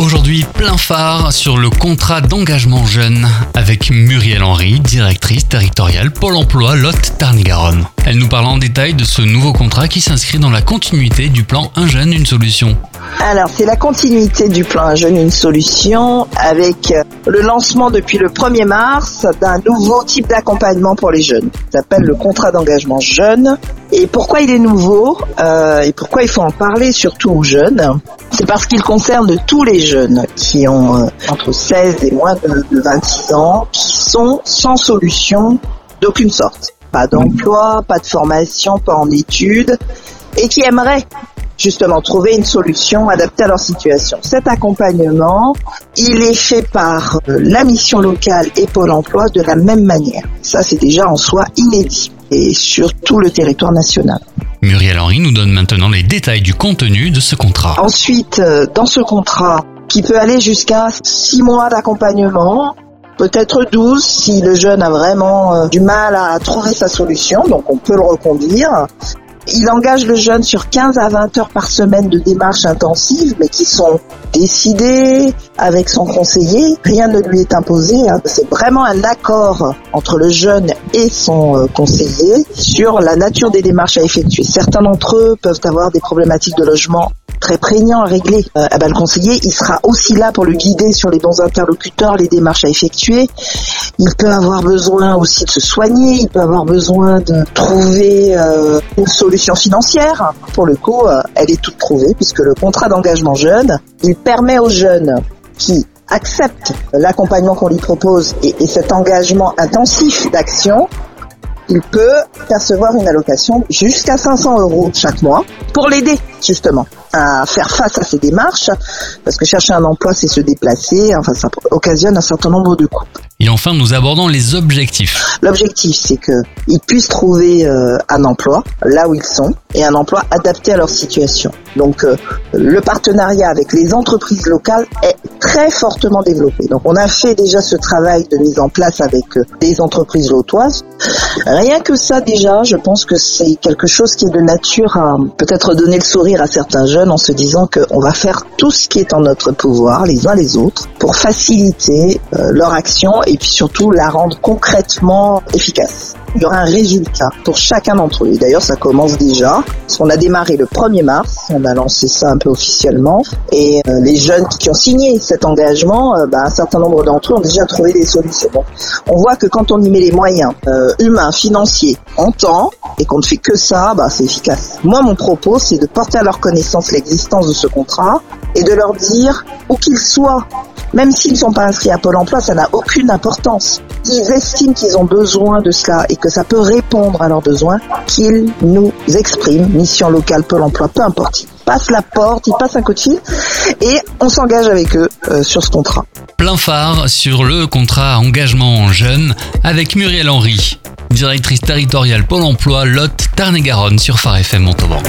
Aujourd'hui, plein phare sur le contrat d'engagement jeune avec Muriel Henry, directrice territoriale Pôle emploi Lot Tarn-et-Garonne. Elle nous parle en détail de ce nouveau contrat qui s'inscrit dans la continuité du plan Un jeune, une solution. Alors, c'est la continuité du plan Un jeune, une solution avec euh, le lancement depuis le 1er mars d'un nouveau type d'accompagnement pour les jeunes. Ça s'appelle le contrat d'engagement jeune. Et pourquoi il est nouveau euh, et pourquoi il faut en parler surtout aux jeunes? C'est parce qu'il concerne tous les jeunes qui ont euh, entre 16 et moins de, de 26 ans, qui sont sans solution d'aucune sorte. Pas d'emploi, pas de formation, pas en études, et qui aimeraient justement trouver une solution adaptée à leur situation. Cet accompagnement, il est fait par euh, la mission locale et Pôle emploi de la même manière. Ça, c'est déjà en soi inédit et sur tout le territoire national. Muriel Henry nous donne maintenant les détails du contenu de ce contrat. Ensuite, euh, dans ce contrat, qui peut aller jusqu'à 6 mois d'accompagnement, peut-être 12 si le jeune a vraiment euh, du mal à trouver sa solution, donc on peut le reconduire. Il engage le jeune sur 15 à 20 heures par semaine de démarches intensives, mais qui sont décidées avec son conseiller. Rien ne lui est imposé. Hein. C'est vraiment un accord entre le jeune et son euh, conseiller sur la nature des démarches à effectuer. Certains d'entre eux peuvent avoir des problématiques de logement très prégnant à régler. Euh, le conseiller, il sera aussi là pour le guider sur les bons interlocuteurs, les démarches à effectuer. Il peut avoir besoin aussi de se soigner, il peut avoir besoin de trouver euh, une solution financière. Pour le coup, euh, elle est toute trouvée puisque le contrat d'engagement jeune, il permet aux jeunes qui acceptent l'accompagnement qu'on lui propose et cet engagement intensif d'action il peut percevoir une allocation jusqu'à 500 euros chaque mois pour l'aider justement à faire face à ces démarches, parce que chercher un emploi, c'est se déplacer, enfin ça occasionne un certain nombre de coûts. Et enfin, nous abordons les objectifs. L'objectif, c'est qu'ils puissent trouver euh, un emploi là où ils sont et un emploi adapté à leur situation. Donc, euh, le partenariat avec les entreprises locales est très fortement développé. Donc, on a fait déjà ce travail de mise en place avec euh, des entreprises lotoises. Rien que ça, déjà, je pense que c'est quelque chose qui est de nature à peut-être donner le sourire à certains jeunes en se disant qu'on va faire tout ce qui est en notre pouvoir, les uns les autres, pour faciliter leur action et puis surtout la rendre concrètement efficace. Il y aura un résultat pour chacun d'entre eux. D'ailleurs, ça commence déjà. On a démarré le 1er mars, on a lancé ça un peu officiellement, et euh, les jeunes qui ont signé cet engagement, euh, bah, un certain nombre d'entre eux ont déjà trouvé des solutions. on voit que quand on y met les moyens euh, humains, financiers, en temps, et qu'on ne fait que ça, bah, c'est efficace. Moi, mon propos, c'est de porter à leur connaissance l'existence de ce contrat et de leur dire, où qu'ils soient, même s'ils ne sont pas inscrits à Pôle emploi, ça n'a aucune importance. Ils estiment qu'ils ont besoin de cela et que ça peut répondre à leurs besoins, qu'ils nous expriment, mission locale, Pôle emploi, peu importe. Ils passent la porte, ils passent un coup de fil et on s'engage avec eux euh, sur ce contrat. Plein phare sur le contrat engagement jeune avec Muriel Henry, directrice territoriale Pôle emploi Lot Tarn-et-Garonne sur Phare FM Montauban.